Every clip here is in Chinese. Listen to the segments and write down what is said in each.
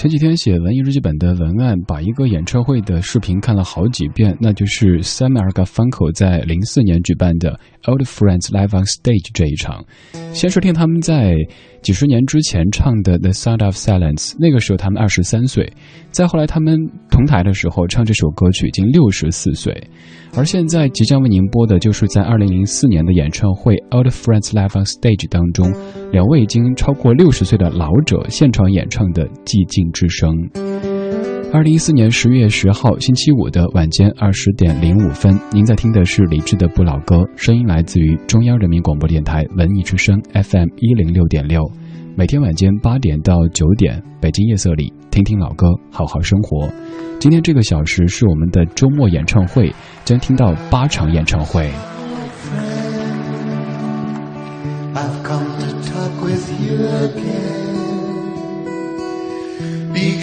前几天写文艺日记本的文案，把一个演唱会的视频看了好几遍，那就是 Sam e r g a f u n k o 在零四年举办的 Old Friends Live on Stage 这一场。先是听他们在几十年之前唱的 The Sound of Silence，那个时候他们二十三岁；再后来他们同台的时候唱这首歌曲已经六十四岁。而现在即将为您播的就是在二零零四年的演唱会 Old Friends Live on Stage 当中，两位已经超过六十岁的老者现场演唱的寂静之声。二零一四年十月十号星期五的晚间二十点零五分，您在听的是李志的不老歌，声音来自于中央人民广播电台文艺之声 FM 一零六点六。每天晚间八点到九点，北京夜色里听听老歌，好好生活。今天这个小时是我们的周末演唱会，将听到八场演唱会。I've come to talk with you again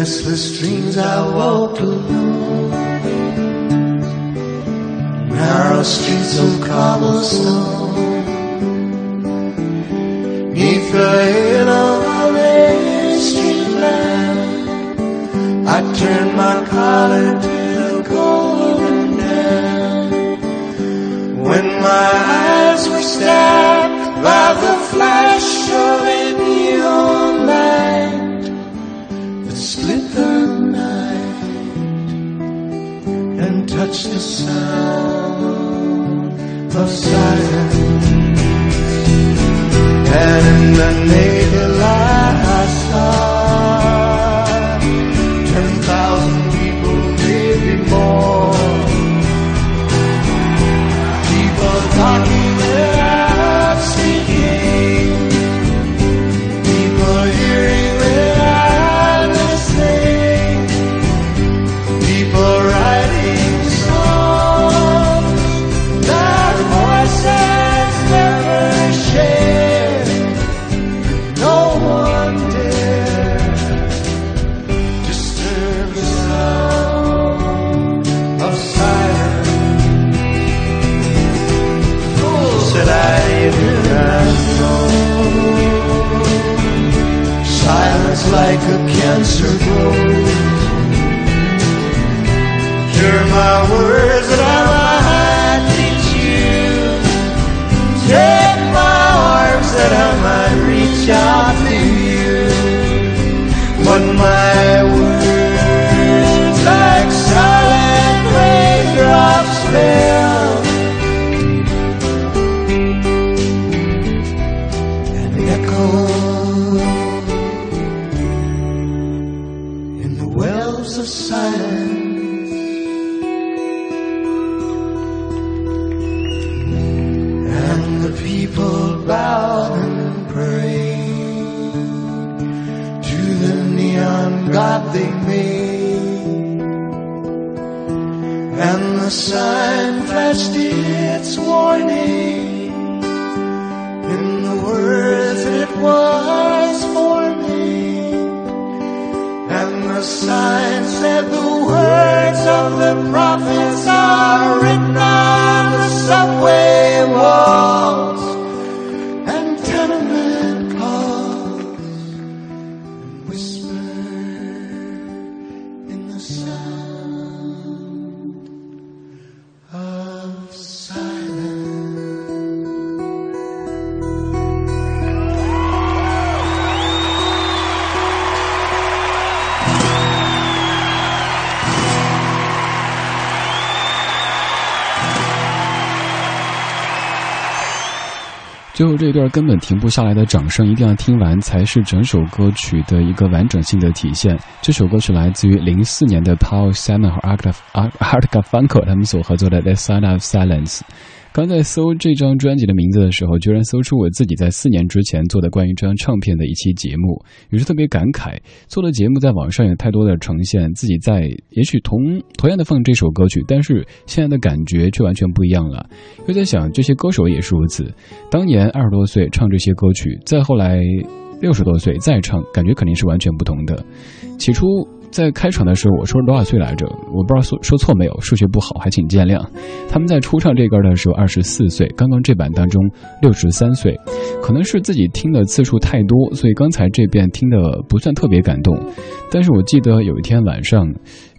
Restless dreams I walked alone. Narrow streets of cobblestone. Neath the halo of a street lamp, I turned my collar to the golden damp. When my eyes were stabbed by the and the sound of silence. And in the naked light And the sign flashed its warning in the words it was for me. And the sign said the words of the prophets are written 这一段根本停不下来的掌声，一定要听完才是整首歌曲的一个完整性的体现。这首歌是来自于零四年的 Paul Simon 和 Art Art Garfunkel 他们所合作的《The Sound of Silence》。刚在搜这张专辑的名字的时候，居然搜出我自己在四年之前做的关于这张唱片的一期节目，于是特别感慨，做的节目在网上有太多的呈现，自己在也许同同样的放这首歌曲，但是现在的感觉却完全不一样了。又在想，这些歌手也是如此，当年二十多岁唱这些歌曲，再后来六十多岁再唱，感觉肯定是完全不同的。起初。在开场的时候，我说多少岁来着？我不知道说说错没有，数学不好，还请见谅。他们在初唱这歌的时候二十四岁，刚刚这版当中六十三岁，可能是自己听的次数太多，所以刚才这遍听的不算特别感动。但是我记得有一天晚上。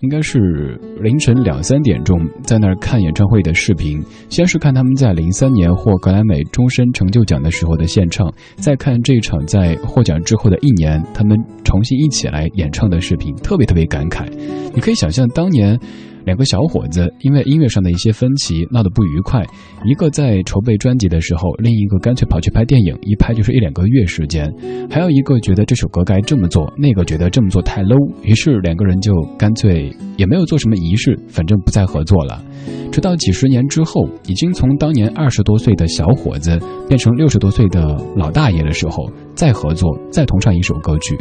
应该是凌晨两三点钟，在那儿看演唱会的视频。先是看他们在零三年获格莱美终身成就奖的时候的献唱，再看这一场在获奖之后的一年，他们重新一起来演唱的视频，特别特别感慨。你可以想象当年。两个小伙子因为音乐上的一些分歧闹得不愉快，一个在筹备专辑的时候，另一个干脆跑去拍电影，一拍就是一两个月时间。还有一个觉得这首歌该这么做，那个觉得这么做太 low，于是两个人就干脆也没有做什么仪式，反正不再合作了。直到几十年之后，已经从当年二十多岁的小伙子变成六十多岁的老大爷的时候，再合作，再同唱一首歌曲。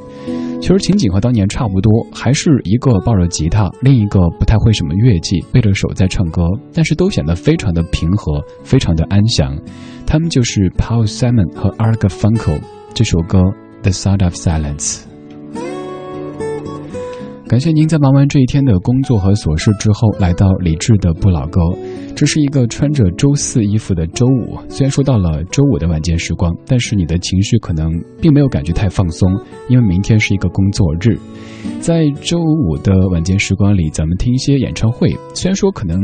其实情景和当年差不多，还是一个抱着吉他，另一个不太会什么乐器，背着手在唱歌，但是都显得非常的平和，非常的安详。他们就是 Paul Simon 和 a r g f u n k e 这首歌《The Sound of Silence》。感谢您在忙完这一天的工作和琐事之后，来到李志的不老歌。这是一个穿着周四衣服的周五，虽然说到了周五的晚间时光，但是你的情绪可能并没有感觉太放松，因为明天是一个工作日。在周五的晚间时光里，咱们听一些演唱会。虽然说可能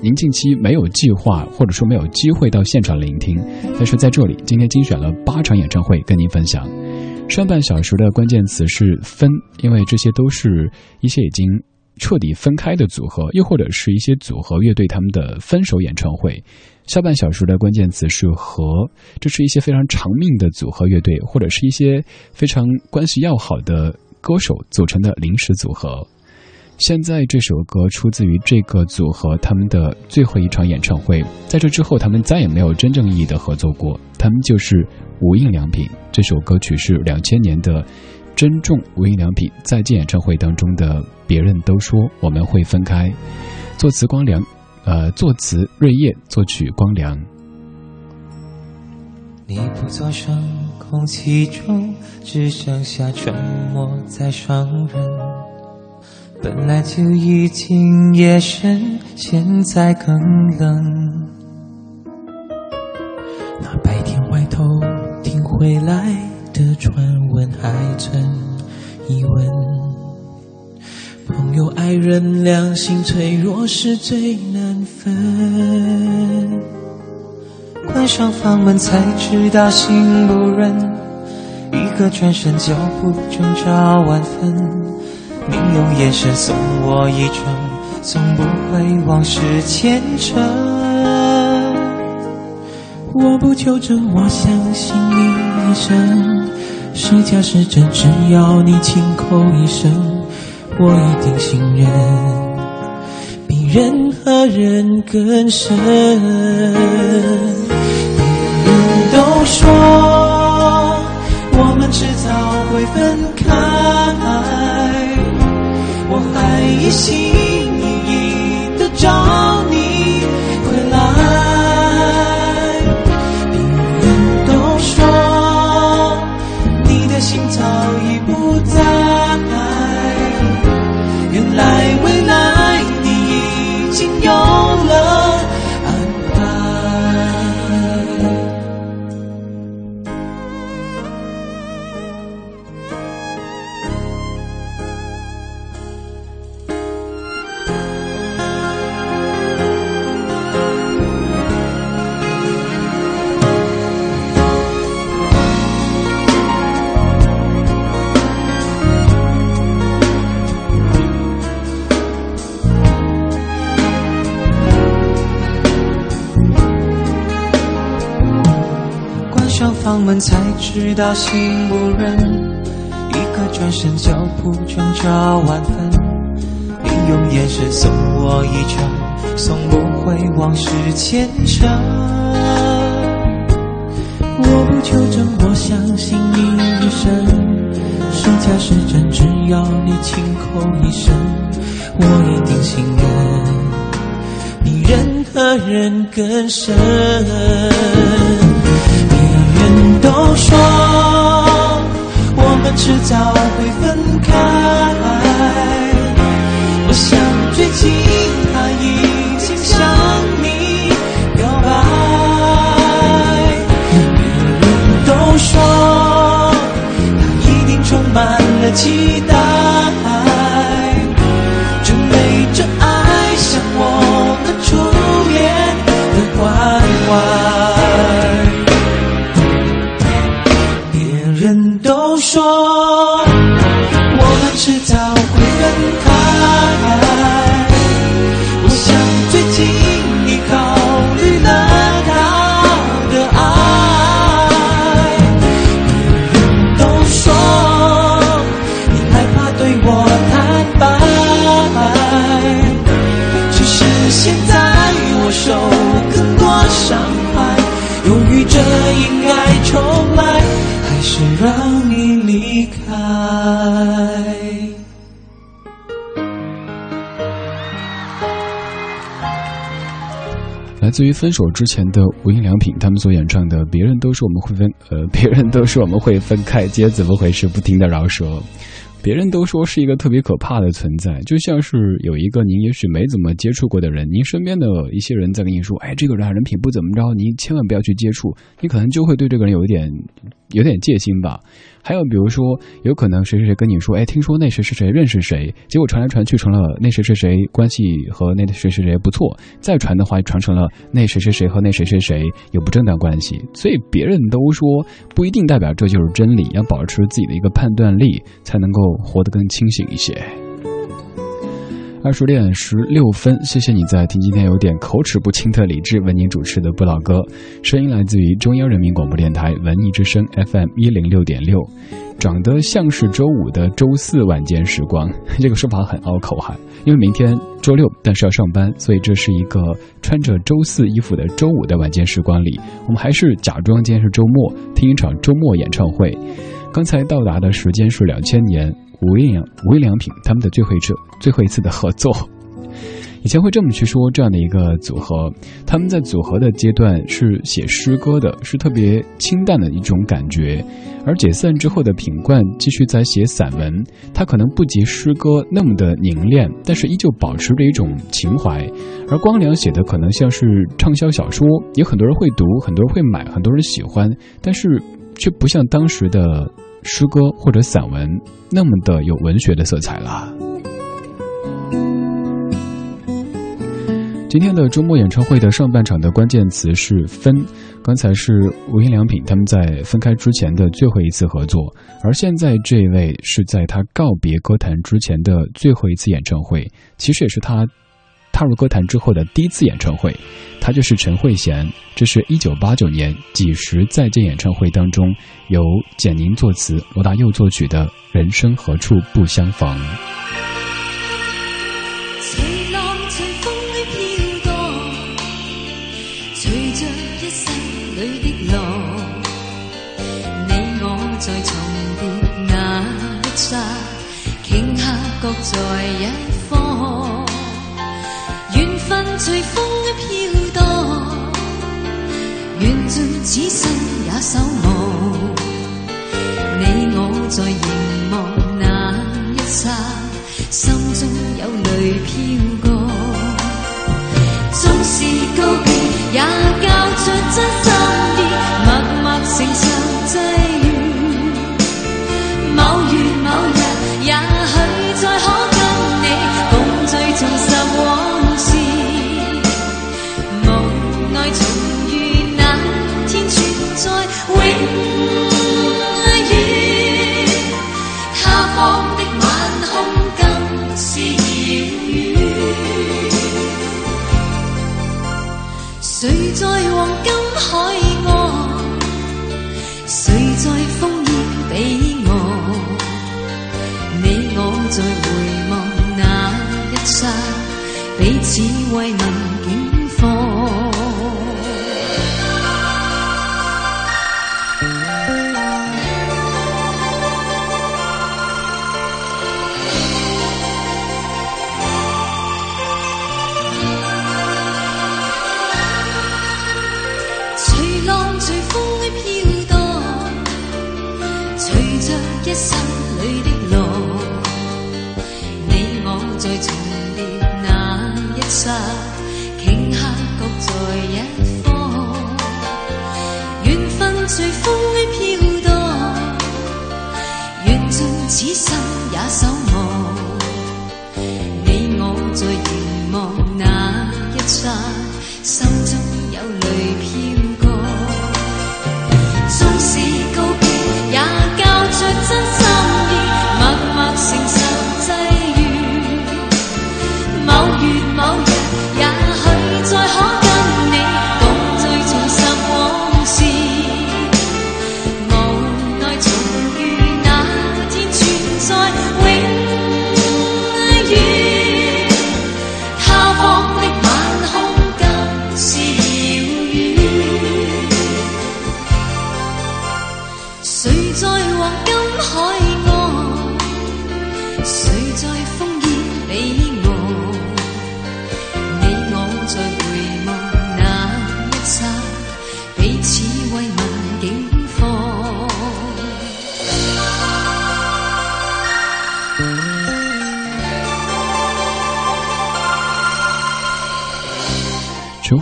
您近期没有计划，或者说没有机会到现场聆听，但是在这里，今天精选了八场演唱会跟您分享。上半小时的关键词是分，因为这些都是一些已经彻底分开的组合，又或者是一些组合乐队他们的分手演唱会。下半小时的关键词是和，这是一些非常长命的组合乐队，或者是一些非常关系要好的歌手组成的临时组合。现在这首歌出自于这个组合他们的最后一场演唱会，在这之后他们再也没有真正意义的合作过。他们就是无印良品。这首歌曲是两千年的《珍重无印良品再见》演唱会当中的。别人都说我们会分开。作词光良，呃，作词瑞叶，作曲光良。你不作声，空气中只剩下沉默在双人。本来就已经夜深，现在更冷。那白天外头回来的传闻还存疑问。朋友爱人良心脆弱是最难分。关上房门才知道心不忍，一个转身脚步挣扎万分。你用眼神送我一程，从不会往事前尘。我不求证，我相信你一生。是假是真，只要你轻口一声，我一定信任，比任何人更深。别人都说，我们迟早会分开。我还一心房门才知道心不忍，一个转身脚步挣扎万分。你用眼神送我一程，送不回往事前尘。我不求证，我相信你一生。是假是真，只要你轻口一声，我一定信任。比任何人更深。都说我们迟早会分开，我想最近自于分手之前的无印良品，他们所演唱的《别人都说我们会分》，呃，别人都说我们会分开，今天怎么回事？不停的饶舌。别人都说是一个特别可怕的存在，就像是有一个您也许没怎么接触过的人，您身边的一些人在跟你说，哎，这个人啊人品不怎么着，您千万不要去接触，你可能就会对这个人有一点有点戒心吧。还有比如说，有可能谁谁谁跟你说，哎，听说那谁谁谁认识谁，结果传来传去成了那谁谁谁关系和那谁谁谁不错，再传的话传成了那谁谁谁和那谁谁谁有不正当关系。所以别人都说不一定代表这就是真理，要保持自己的一个判断力，才能够活得更清醒一些。二十点十六分，谢谢你在听今天有点口齿不清的李志为您主持的不老歌，声音来自于中央人民广播电台文艺之声 FM 一零六点六。长得像是周五的周四晚间时光，这个说法很拗口哈，因为明天周六，但是要上班，所以这是一个穿着周四衣服的周五的晚间时光里，我们还是假装今天是周末，听一场周末演唱会。刚才到达的时间是两千年。无印良无印良品他们的最后一次最后一次的合作，以前会这么去说这样的一个组合，他们在组合的阶段是写诗歌的，是特别清淡的一种感觉，而解散之后的品冠继续在写散文，他可能不及诗歌那么的凝练，但是依旧保持着一种情怀，而光良写的可能像是畅销小说，有很多人会读，很多人会买，很多人喜欢，但是却不像当时的。诗歌或者散文那么的有文学的色彩了。今天的周末演唱会的上半场的关键词是分，刚才是无印良品他们在分开之前的最后一次合作，而现在这位是在他告别歌坛之前的最后一次演唱会，其实也是他。踏入歌坛之后的第一次演唱会，他就是陈慧娴。这是一九八九年《几时再见》演唱会当中，由简宁作词、罗大佑作曲的《人生何处不相逢》。随风心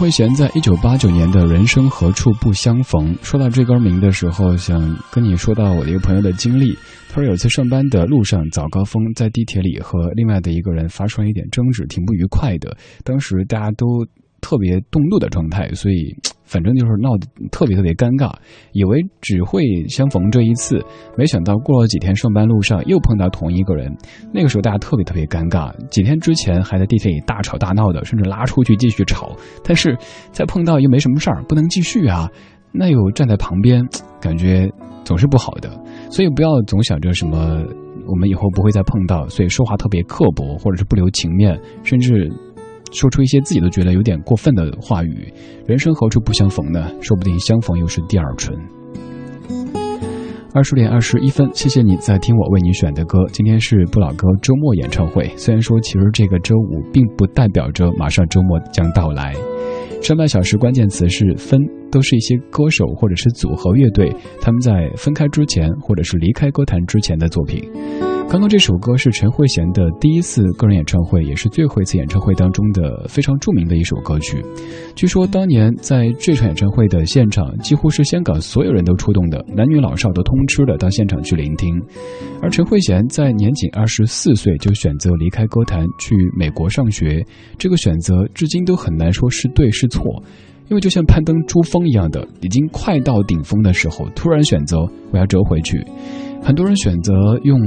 慧娴在一九八九年的《人生何处不相逢》说到这歌名的时候，想跟你说到我的一个朋友的经历。他说有次上班的路上早高峰，在地铁里和另外的一个人发生了一点争执，挺不愉快的。当时大家都特别动怒的状态，所以 反正就是闹得特别特别尴尬。以为只会相逢这一次，没想到过了几天，上班路上又碰到同一个人。那个时候大家特别特别尴尬。几天之前还在地铁里大吵大闹的，甚至拉出去继续吵，但是再碰到又没什么事儿，不能继续啊。那又站在旁边，感觉总是不好的。所以不要总想着什么我们以后不会再碰到，所以说话特别刻薄，或者是不留情面，甚至。说出一些自己都觉得有点过分的话语，人生何处不相逢呢？说不定相逢又是第二春。二十点二十一分，谢谢你在听我为你选的歌。今天是不老歌周末演唱会，虽然说其实这个周五并不代表着马上周末将到来。上半小时关键词是分，都是一些歌手或者是组合乐队他们在分开之前或者是离开歌坛之前的作品。刚刚这首歌是陈慧娴的第一次个人演唱会，也是最后一次演唱会当中的非常著名的一首歌曲。据说当年在这场演唱会的现场，几乎是香港所有人都出动的，男女老少都通吃的到现场去聆听。而陈慧娴在年仅二十四岁就选择离开歌坛去美国上学，这个选择至今都很难说是对是错。因为就像攀登珠峰一样的，已经快到顶峰的时候，突然选择我要折回去。很多人选择用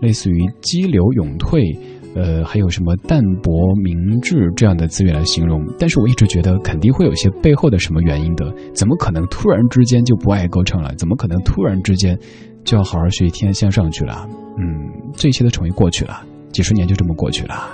类似于激流勇退，呃，还有什么淡泊明志这样的词语来形容，但是我一直觉得肯定会有些背后的什么原因的。怎么可能突然之间就不爱歌唱了？怎么可能突然之间就要好好学习、天天向上去了？嗯，这一切都成为过去了，几十年就这么过去了。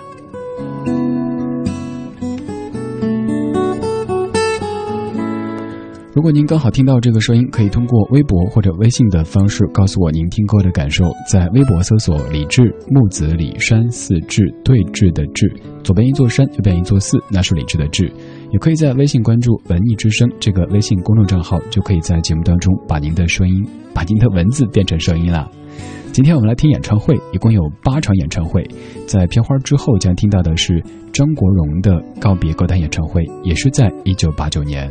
如果您刚好听到这个声音，可以通过微博或者微信的方式告诉我您听歌的感受。在微博搜索“李志木子李山寺志对峙的志”，左边一座山，右边一座寺，那是李志的志。也可以在微信关注“文艺之声”这个微信公众账号，就可以在节目当中把您的声音、把您的文字变成声音了。今天我们来听演唱会，一共有八场演唱会。在片花之后将听到的是张国荣的告别歌坛演唱会，也是在一九八九年。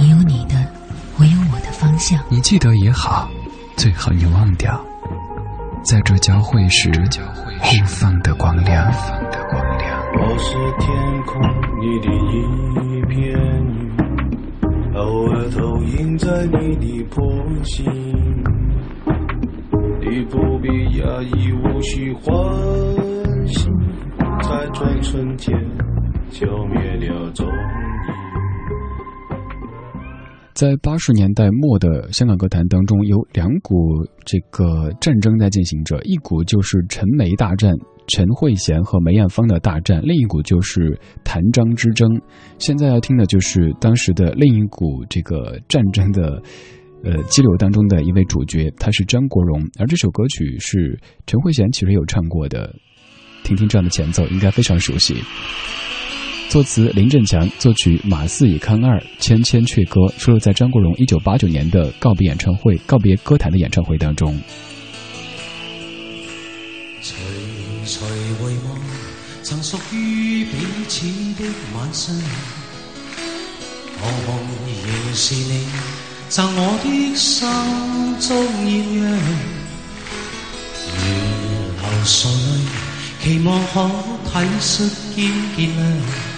你有你的，我有我的方向。你记得也好，最好你忘掉，在这交汇时互放的光亮。我是天空里的一片云，偶尔投影在你的波心。你不必压抑，无需欢喜，在转瞬间消灭了在八十年代末的香港歌坛当中，有两股这个战争在进行着，一股就是陈梅大战，陈慧娴和梅艳芳的大战，另一股就是谭张之争。现在要听的就是当时的另一股这个战争的。呃，激流当中的一位主角，他是张国荣，而这首歌曲是陈慧娴其实有唱过的，听听这样的前奏，应该非常熟悉。作词林振强，作曲马四乙康二，《千千阙歌》收录在张国荣一九八九年的告别演唱会、告别歌坛的演唱会当中。徐徐回望，曾属于彼此的晚上，何夢仍是你贈我的心中豔陽。如流垂淚，期望可體恤兼見諒。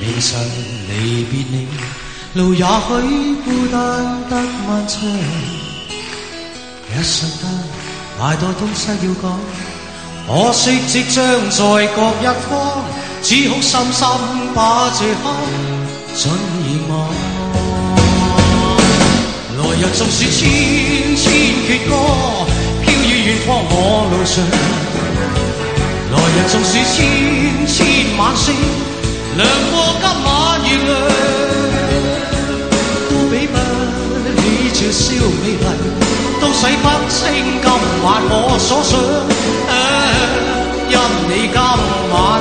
未曾離別你，路也許孤單得漫長。一瞬間，太多東西要講，可惜即將在各一方，只好深深把這刻盡遺忘。來日纵使千千闕歌，飄於遠方我路上。來日纵使千千晚星，亮过今晚月亮，都比不起這宵美丽。都洗不清今晚我所想，啊、因你今晚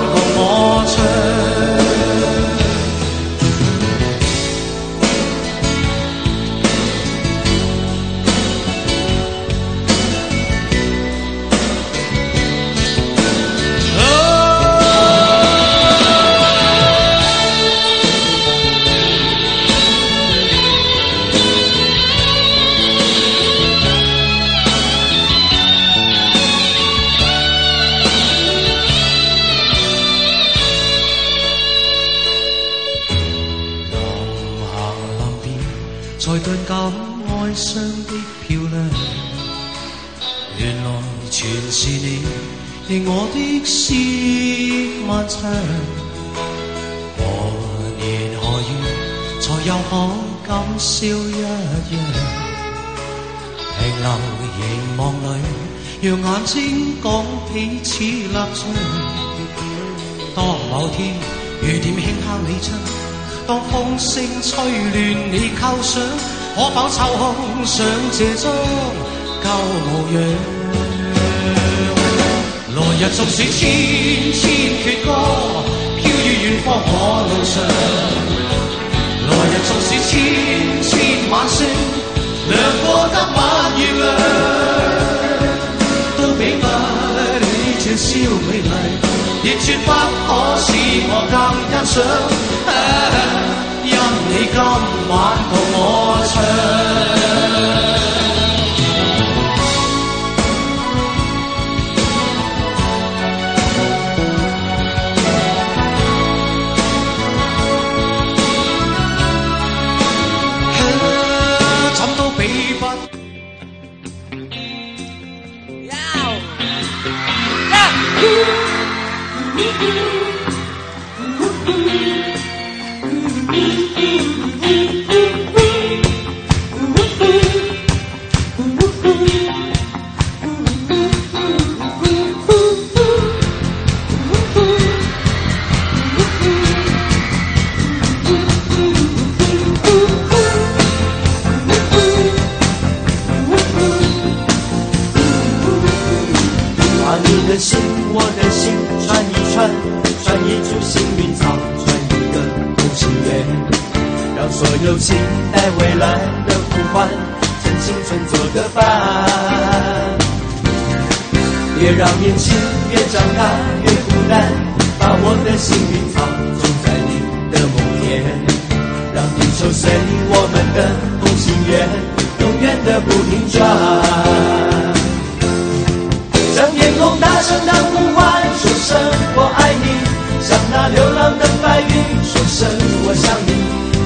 何年何月，才又可今宵一樣？停留凝望里，讓眼睛講彼此立場。當某天雨點輕敲你窗，當風聲吹亂你構想，可否抽空想這張舊模樣？來日纵使千千闕歌，飄於遠方我路上。來日纵使千千晚星，亮過今晚月亮，都比不起這宵美麗。亦絕不可使我更欣賞，啊因你今晚同我唱。you, me, you. 所有期待未来的呼唤，趁青春做个伴。别让年轻越长大越孤单，把我的幸运草种在你的梦田，让地球随我们的同心圆，永远的不停转。向天空大声的呼唤，说声我爱你；向那流浪的白云说声我想你。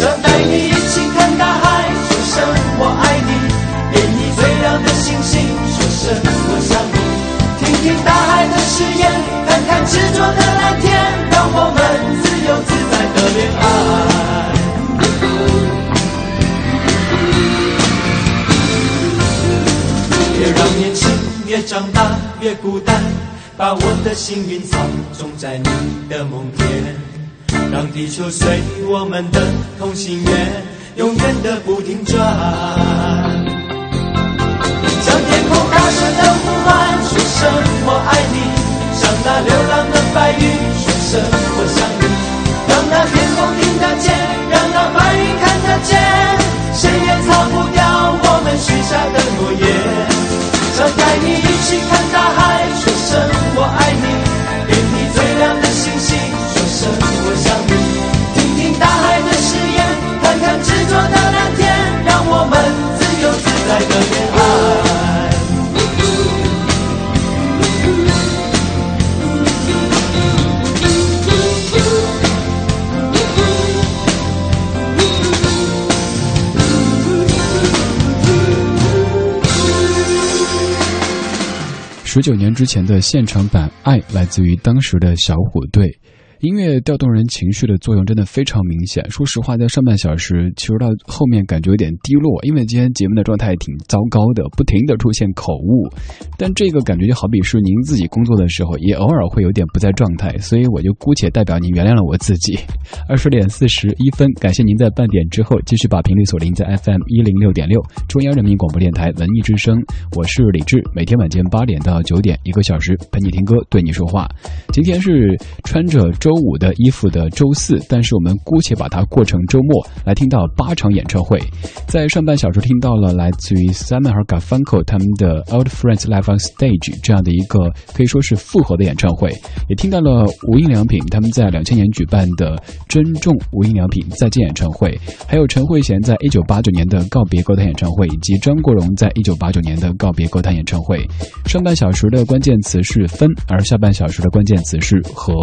想带你一起看大海说声我爱你给你最亮的星星说声我想你。听听大海的誓言看看执着的蓝天让我们自由自在的恋爱。别让年轻越长大越孤单把我的幸运草种在你的梦田。让地球随我们的同心圆，永远的不停转。向天空大声的呼唤，说声我爱你；向那流浪的白云说声我想你。让那天空听得见，九年之前的现场版《爱》来自于当时的小虎队。音乐调动人情绪的作用真的非常明显。说实话，在上半小时，其实到后面感觉有点低落，因为今天节目的状态挺糟糕的，不停的出现口误。但这个感觉就好比是您自己工作的时候，也偶尔会有点不在状态，所以我就姑且代表您原谅了我自己。二十点四十一分，感谢您在半点之后继续把频率锁定在 FM 一零六点六，中央人民广播电台文艺之声。我是李志，每天晚间八点到九点，一个小时陪你听歌，对你说话。今天是穿着周周五的衣服的周四，但是我们姑且把它过成周末来听到八场演唱会。在上半小时听到了来自于 Simon 和 Garfunkel 他们的 Old Friends Live on Stage 这样的一个可以说是复合的演唱会，也听到了无印良品他们在两千年举办的珍重无印良品再见演唱会，还有陈慧娴在一九八九年的告别歌坛演唱会，以及张国荣在一九八九年的告别歌坛演唱会。上半小时的关键词是分，而下半小时的关键词是和。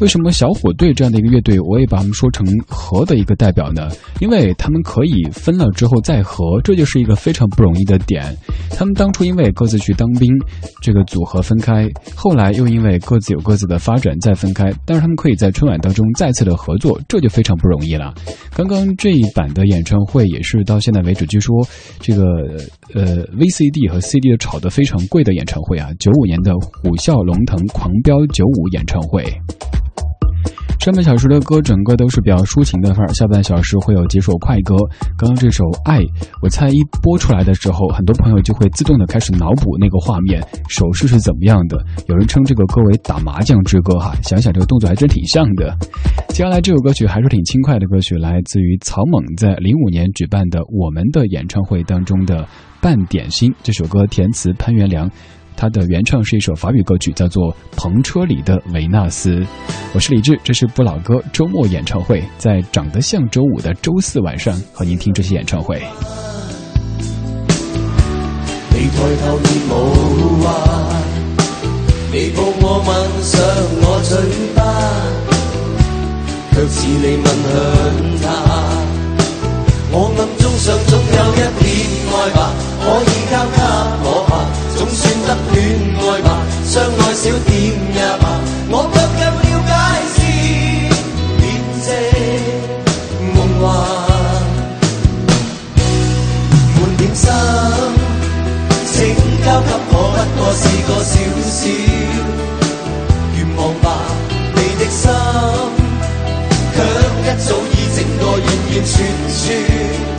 为什么小虎队这样的一个乐队，我也把他们说成和的一个代表呢？因为他们可以分了之后再合，这就是一个非常不容易的点。他们当初因为各自去当兵，这个组合分开，后来又因为各自有各自的发展再分开，但是他们可以在春晚当中再次的合作，这就非常不容易了。刚刚这一版的演唱会也是到现在为止，据说这个呃 VCD 和 CD 的炒得非常贵的演唱会啊，九五年的虎啸龙腾狂飙九五演唱会。上半小时的歌整个都是比较抒情的范儿，下半小时会有几首快歌。刚刚这首《爱》，我猜一播出来的时候，很多朋友就会自动的开始脑补那个画面，手势是怎么样的。有人称这个歌为打麻将之歌哈，想想这个动作还真挺像的。接下来这首歌曲还是挺轻快的歌曲，来自于草蜢在零五年举办的《我们的演唱会》当中的《半点心》。这首歌填词潘元良。它的原唱是一首法语歌曲，叫做《篷车里的维纳斯》。我是李志，这是不老歌周末演唱会，在长得像周五的周四晚上和您听这些演唱会。你抬头而无话，你抱我吻上我嘴巴，却似你吻向全全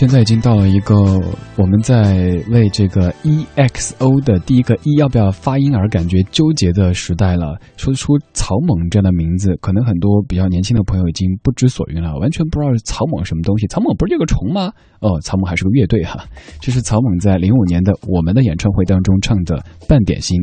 现在已经到了一个我们在为这个 EXO 的第一个 E 要不要发音而感觉纠结的时代了。说出草蜢这样的名字，可能很多比较年轻的朋友已经不知所云了，完全不知道是草蜢什么东西。草蜢不是这个虫吗？哦，草蜢还是个乐队哈。这是草蜢在零五年的我们的演唱会当中唱的《半点心》。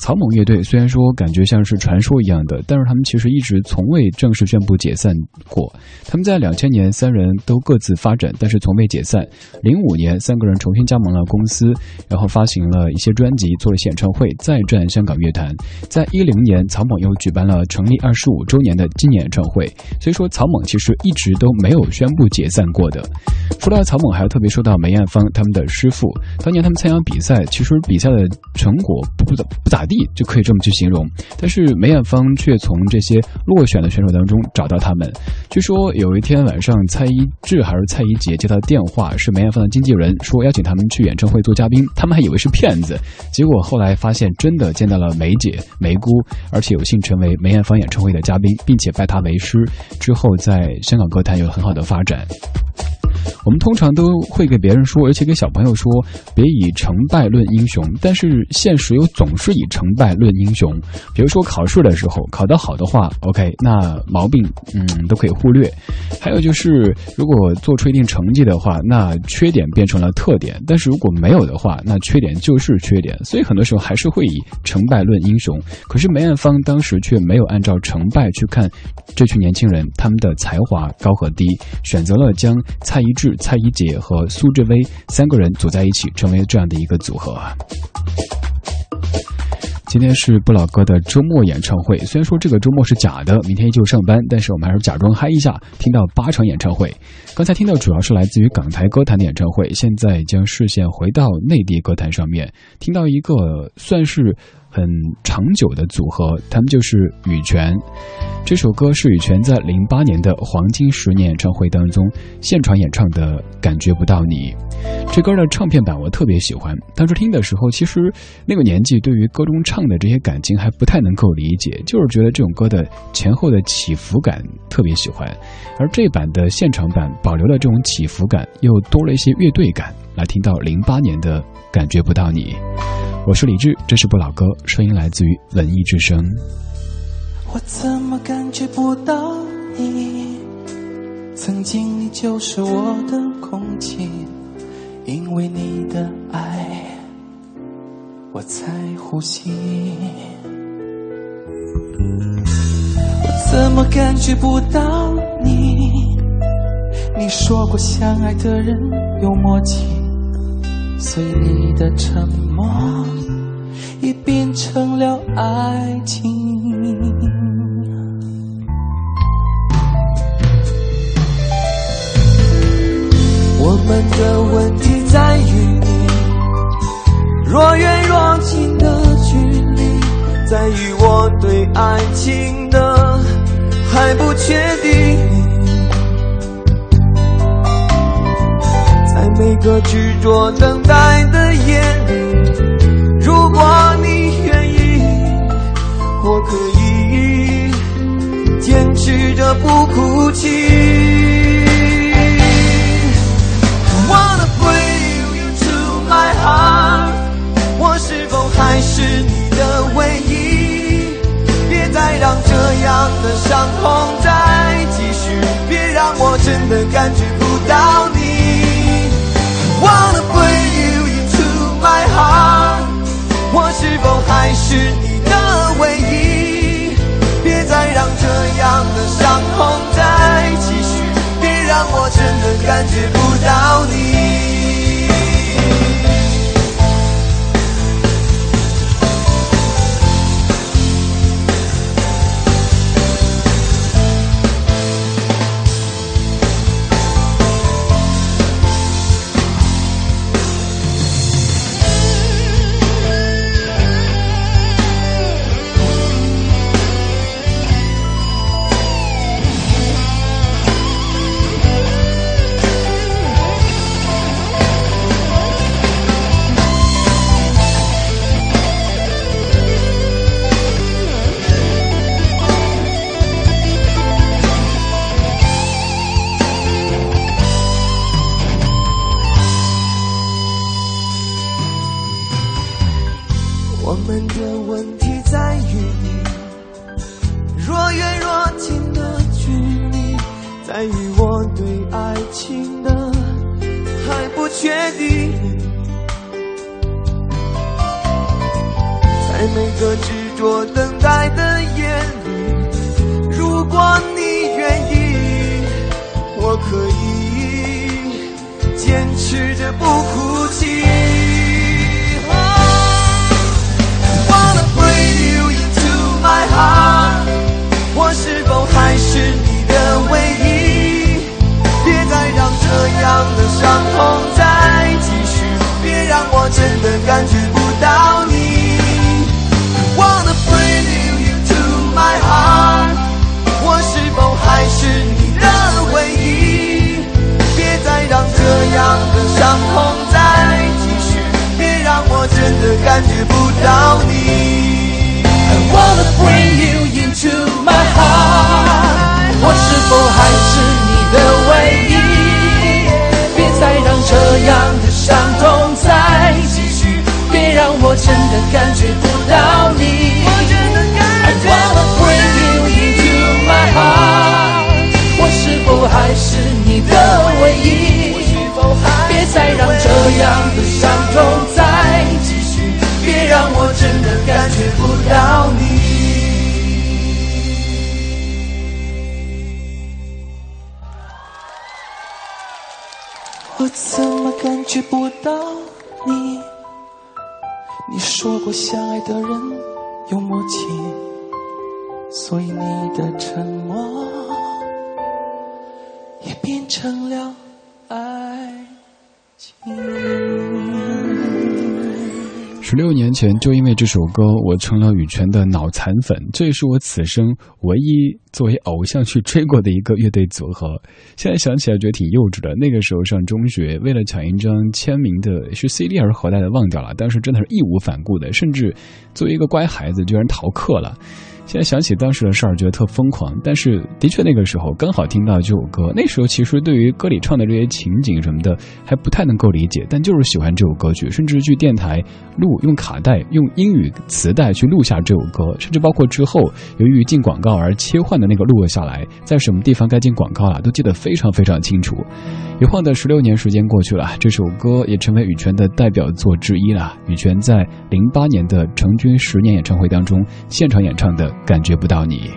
草蜢乐队虽然说感觉像是传说一样的，但是他们其实一直从未正式宣布解散过。他们在两千年三人都各自发展，但是从未。解散。零五年，三个人重新加盟了公司，然后发行了一些专辑，做了演唱会，再转香港乐坛。在一零年，草蜢又举办了成立二十五周年的纪念演唱会。所以说，草蜢其实一直都没有宣布解散过的。说到草蜢，还要特别说到梅艳芳他们的师傅。当年他们参加比赛，其实比赛的成果不不咋不咋地，就可以这么去形容。但是梅艳芳却从这些落选的选手当中找到他们。据说有一天晚上，蔡一智还是蔡一杰接到电话，是梅艳芳的经纪人说邀请他们去演唱会做嘉宾，他们还以为是骗子。结果后来发现真的见到了梅姐梅姑，而且有幸成为梅艳芳演唱会的嘉宾，并且拜她为师，之后在香港歌坛有很好的发展。我们通常都会给别人说，而且给小朋友说，别以成败论英雄。但是现实又总是以成败论英雄。比如说考试的时候，考得好的话，OK，那毛病嗯都可以忽略。还有就是，如果做出一定成绩的话，那缺点变成了特点。但是如果没有的话，那缺点就是缺点。所以很多时候还是会以成败论英雄。可是梅艳芳当时却没有按照成败去看这群年轻人他们的才华高和低，选择了将蔡依。智、蔡依杰和苏志威三个人组在一起，成为这样的一个组合。今天是不老哥的周末演唱会，虽然说这个周末是假的，明天依旧上班，但是我们还是假装嗨一下，听到八场演唱会。刚才听到主要是来自于港台歌坛的演唱会，现在将视线回到内地歌坛上面，听到一个算是。很长久的组合，他们就是羽泉。这首歌是羽泉在零八年的黄金十年演唱会当中现场演唱的《感觉不到你》。这歌的唱片版我特别喜欢，当时听的时候，其实那个年纪对于歌中唱的这些感情还不太能够理解，就是觉得这种歌的前后的起伏感特别喜欢。而这版的现场版保留了这种起伏感，又多了一些乐队感。来听到零八年的《感觉不到你》。我是李志，这是不老歌，声音来自于文艺之声。我怎么感觉不到你？曾经你就是我的空气，因为你的爱，我才呼吸。我怎么感觉不到你？你说过相爱的人有默契。随你的沉默，也变成了爱情。我们的问题在于你，若远若近的距离，在于我对爱情的还不确定。每个执着等待的夜里，如果你愿意，我可以坚持着不哭泣。Wanna bring you to my heart，我是否还是你的唯一？别再让这样的伤痛再继续，别让我真的感觉不到是否还是你的唯一？别再让这样的伤痛再继续，别让我真的感觉不到你。每个执着等待的夜里如果你愿意我可以坚持着不哭泣。Wanna you into my heart 我是否还是你的唯一？别再让这样的伤痛再继续别让我真的感觉感觉不到你。I wanna bring you into my heart，我是否还是你的唯一？别再让这样的伤痛再继续，别让我真的感觉不到你。I wanna bring you into my heart，我是否还是你的唯一？别再让这样的伤痛觉不到你。我怎么感觉不到你？你说过相爱的人有默契，所以你的沉默也变成了爱情。十六年前，就因为这首歌，我成了羽泉的脑残粉。这也是我此生唯一作为偶像去追过的一个乐队组合。现在想起来觉得挺幼稚的。那个时候上中学，为了抢一张签名的，是 CD 还是盒带的，忘掉了。当时真的是义无反顾的，甚至作为一个乖孩子，居然逃课了。现在想起当时的事儿，觉得特疯狂。但是的确那个时候刚好听到这首歌，那时候其实对于歌里唱的这些情景什么的还不太能够理解，但就是喜欢这首歌曲，甚至去电台录用卡带、用英语磁带去录下这首歌，甚至包括之后由于进广告而切换的那个录了下来，在什么地方该进广告了，都记得非常非常清楚。一晃的十六年时间过去了，这首歌也成为羽泉的代表作之一了。羽泉在零八年的成军十年演唱会当中现场演唱的。感觉不到你。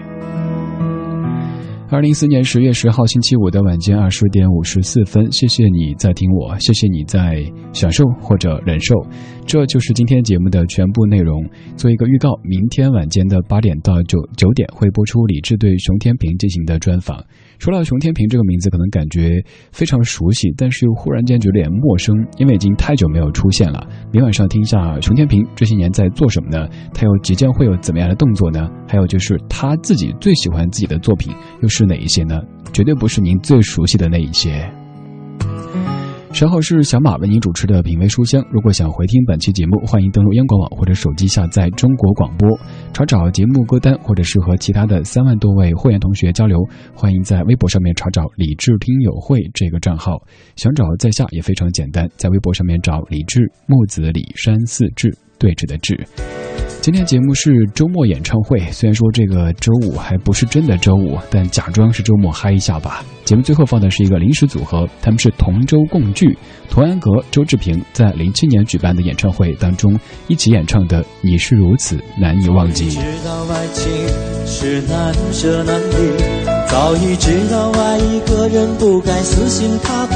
二零一四年十月十号星期五的晚间二十点五十四分，谢谢你在听我，谢谢你在享受或者忍受，这就是今天节目的全部内容。做一个预告，明天晚间的八点到九九点会播出李志对熊天平进行的专访。说到熊天平这个名字，可能感觉非常熟悉，但是又忽然间觉得有点陌生，因为已经太久没有出现了。明晚上听一下熊天平这些年在做什么呢？他又即将会有怎么样的动作呢？还有就是他自己最喜欢自己的作品又是哪一些呢？绝对不是您最熟悉的那一些。稍后是小马为您主持的品味书香。如果想回听本期节目，欢迎登录央广网或者手机下载中国广播，查找节目歌单，或者是和其他的三万多位会员同学交流。欢迎在微博上面查找“李智听友会”这个账号，想找在下也非常简单，在微博上面找“李智木子李山四志对峙的志”。今天节目是周末演唱会，虽然说这个周五还不是真的周五，但假装是周末嗨一下吧。节目最后放的是一个临时组合，他们是同舟共聚，童安格、周志平在零七年举办的演唱会当中一起演唱的《你是如此难以忘记》。知道爱情是难舍难离，早已知道爱一个人不该死心塌地，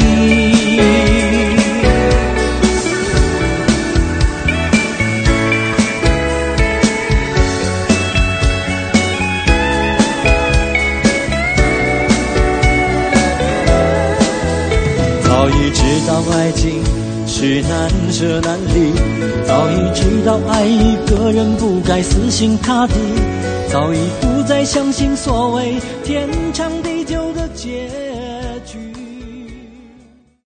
难舍难离，早已知道爱一个人不该死心塌地，早已不再相信所谓天长地